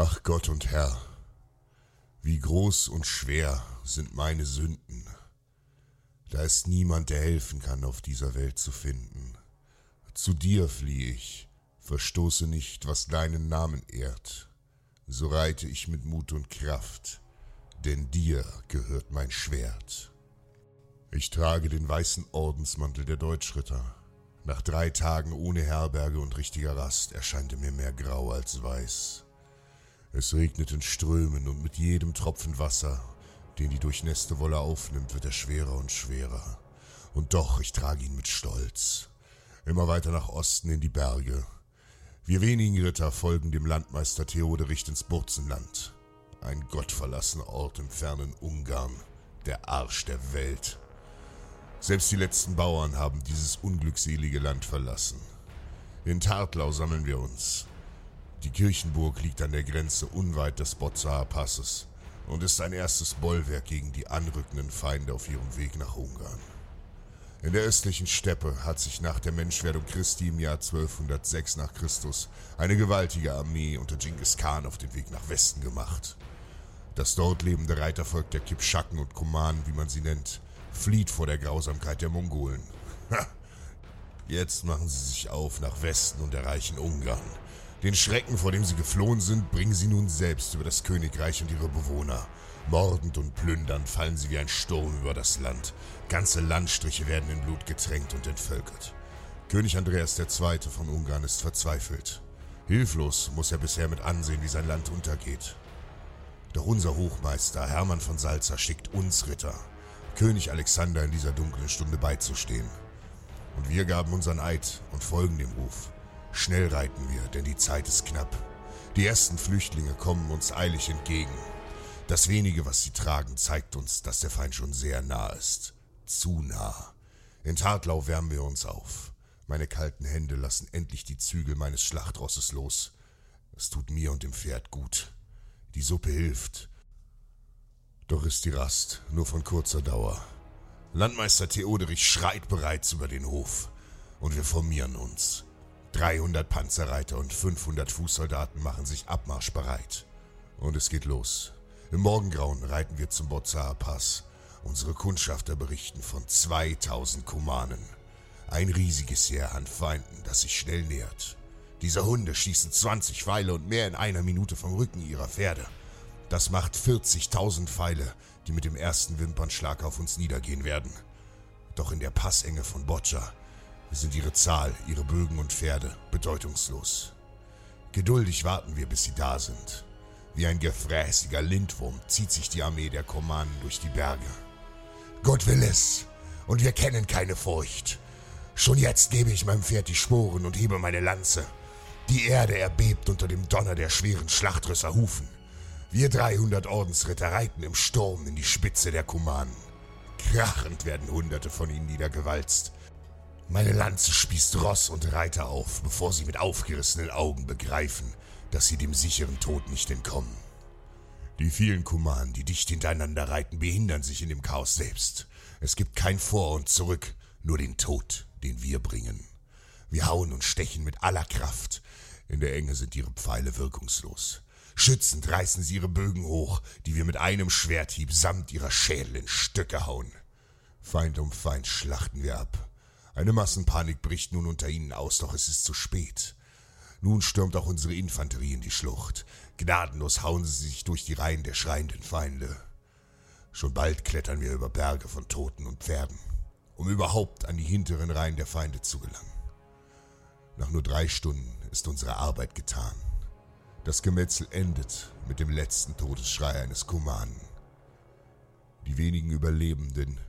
Ach Gott und Herr, wie groß und schwer sind meine Sünden. Da ist niemand, der helfen kann, auf dieser Welt zu finden. Zu dir fliehe ich, verstoße nicht, was deinen Namen ehrt. So reite ich mit Mut und Kraft, denn dir gehört mein Schwert. Ich trage den weißen Ordensmantel der Deutschritter. Nach drei Tagen ohne Herberge und richtiger Rast erscheinte mir mehr grau als weiß. Es regnet in Strömen und mit jedem Tropfen Wasser, den die durchnässte Wolle aufnimmt, wird er schwerer und schwerer. Und doch, ich trage ihn mit Stolz. Immer weiter nach Osten in die Berge. Wir wenigen Ritter folgen dem Landmeister Theoderich ins Burzenland. Ein gottverlassener Ort im fernen Ungarn, der Arsch der Welt. Selbst die letzten Bauern haben dieses unglückselige Land verlassen. In Tartlau sammeln wir uns. Die Kirchenburg liegt an der Grenze unweit des Bozzaer Passes und ist ein erstes Bollwerk gegen die anrückenden Feinde auf ihrem Weg nach Ungarn. In der östlichen Steppe hat sich nach der Menschwerdung Christi im Jahr 1206 nach Christus eine gewaltige Armee unter Genghis Khan auf den Weg nach Westen gemacht. Das dort lebende Reitervolk der Kipschaken und Kumanen, wie man sie nennt, flieht vor der Grausamkeit der Mongolen. Ha! Jetzt machen sie sich auf nach Westen und erreichen Ungarn. Den Schrecken, vor dem sie geflohen sind, bringen sie nun selbst über das Königreich und ihre Bewohner. Mordend und plündernd fallen sie wie ein Sturm über das Land. Ganze Landstriche werden in Blut getränkt und entvölkert. König Andreas II. von Ungarn ist verzweifelt. Hilflos muss er bisher mit ansehen, wie sein Land untergeht. Doch unser Hochmeister Hermann von Salza schickt uns Ritter, König Alexander in dieser dunklen Stunde beizustehen. Und wir gaben unseren Eid und folgen dem Ruf. Schnell reiten wir, denn die Zeit ist knapp. Die ersten Flüchtlinge kommen uns eilig entgegen. Das wenige, was sie tragen, zeigt uns, dass der Feind schon sehr nah ist. Zu nah. In Tatlau wärmen wir uns auf. Meine kalten Hände lassen endlich die Zügel meines Schlachtrosses los. Es tut mir und dem Pferd gut. Die Suppe hilft. Doch ist die Rast nur von kurzer Dauer. Landmeister Theoderich schreit bereits über den Hof. Und wir formieren uns. 300 Panzerreiter und 500 Fußsoldaten machen sich abmarschbereit. Und es geht los. Im Morgengrauen reiten wir zum Bozzaer Pass. Unsere Kundschafter berichten von 2000 Kumanen. Ein riesiges Heer an Feinden, das sich schnell nähert. Diese Hunde schießen 20 Pfeile und mehr in einer Minute vom Rücken ihrer Pferde. Das macht 40.000 Pfeile, die mit dem ersten Wimpernschlag auf uns niedergehen werden. Doch in der Passenge von Boccia sind ihre Zahl, ihre Bögen und Pferde bedeutungslos. Geduldig warten wir, bis sie da sind. Wie ein gefräßiger Lindwurm zieht sich die Armee der Komanen durch die Berge. Gott will es, und wir kennen keine Furcht. Schon jetzt gebe ich meinem Pferd die Sporen und hebe meine Lanze. Die Erde erbebt unter dem Donner der schweren Schlachtrösser Hufen. Wir 300 Ordensritter reiten im Sturm in die Spitze der Kumanen. Krachend werden Hunderte von ihnen niedergewalzt. Meine Lanze spießt Ross und Reiter auf, bevor sie mit aufgerissenen Augen begreifen, dass sie dem sicheren Tod nicht entkommen. Die vielen Kumanen, die dicht hintereinander reiten, behindern sich in dem Chaos selbst. Es gibt kein Vor und Zurück, nur den Tod, den wir bringen. Wir hauen und stechen mit aller Kraft. In der Enge sind ihre Pfeile wirkungslos. Schützend reißen sie ihre Bögen hoch, die wir mit einem Schwerthieb samt ihrer Schädel in Stücke hauen. Feind um Feind schlachten wir ab. Eine Massenpanik bricht nun unter ihnen aus, doch es ist zu spät. Nun stürmt auch unsere Infanterie in die Schlucht. Gnadenlos hauen sie sich durch die Reihen der schreienden Feinde. Schon bald klettern wir über Berge von Toten und Pferden, um überhaupt an die hinteren Reihen der Feinde zu gelangen. Nach nur drei Stunden ist unsere Arbeit getan. Das Gemetzel endet mit dem letzten Todesschrei eines Kumanen. Die wenigen Überlebenden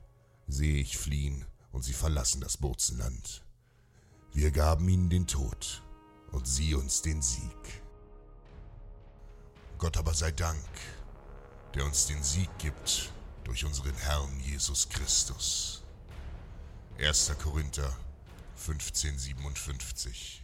sehe ich fliehen und sie verlassen das Burzenland. Wir gaben ihnen den Tod und sie uns den Sieg. Gott aber sei Dank, der uns den Sieg gibt durch unseren Herrn Jesus Christus. 1. Korinther 1557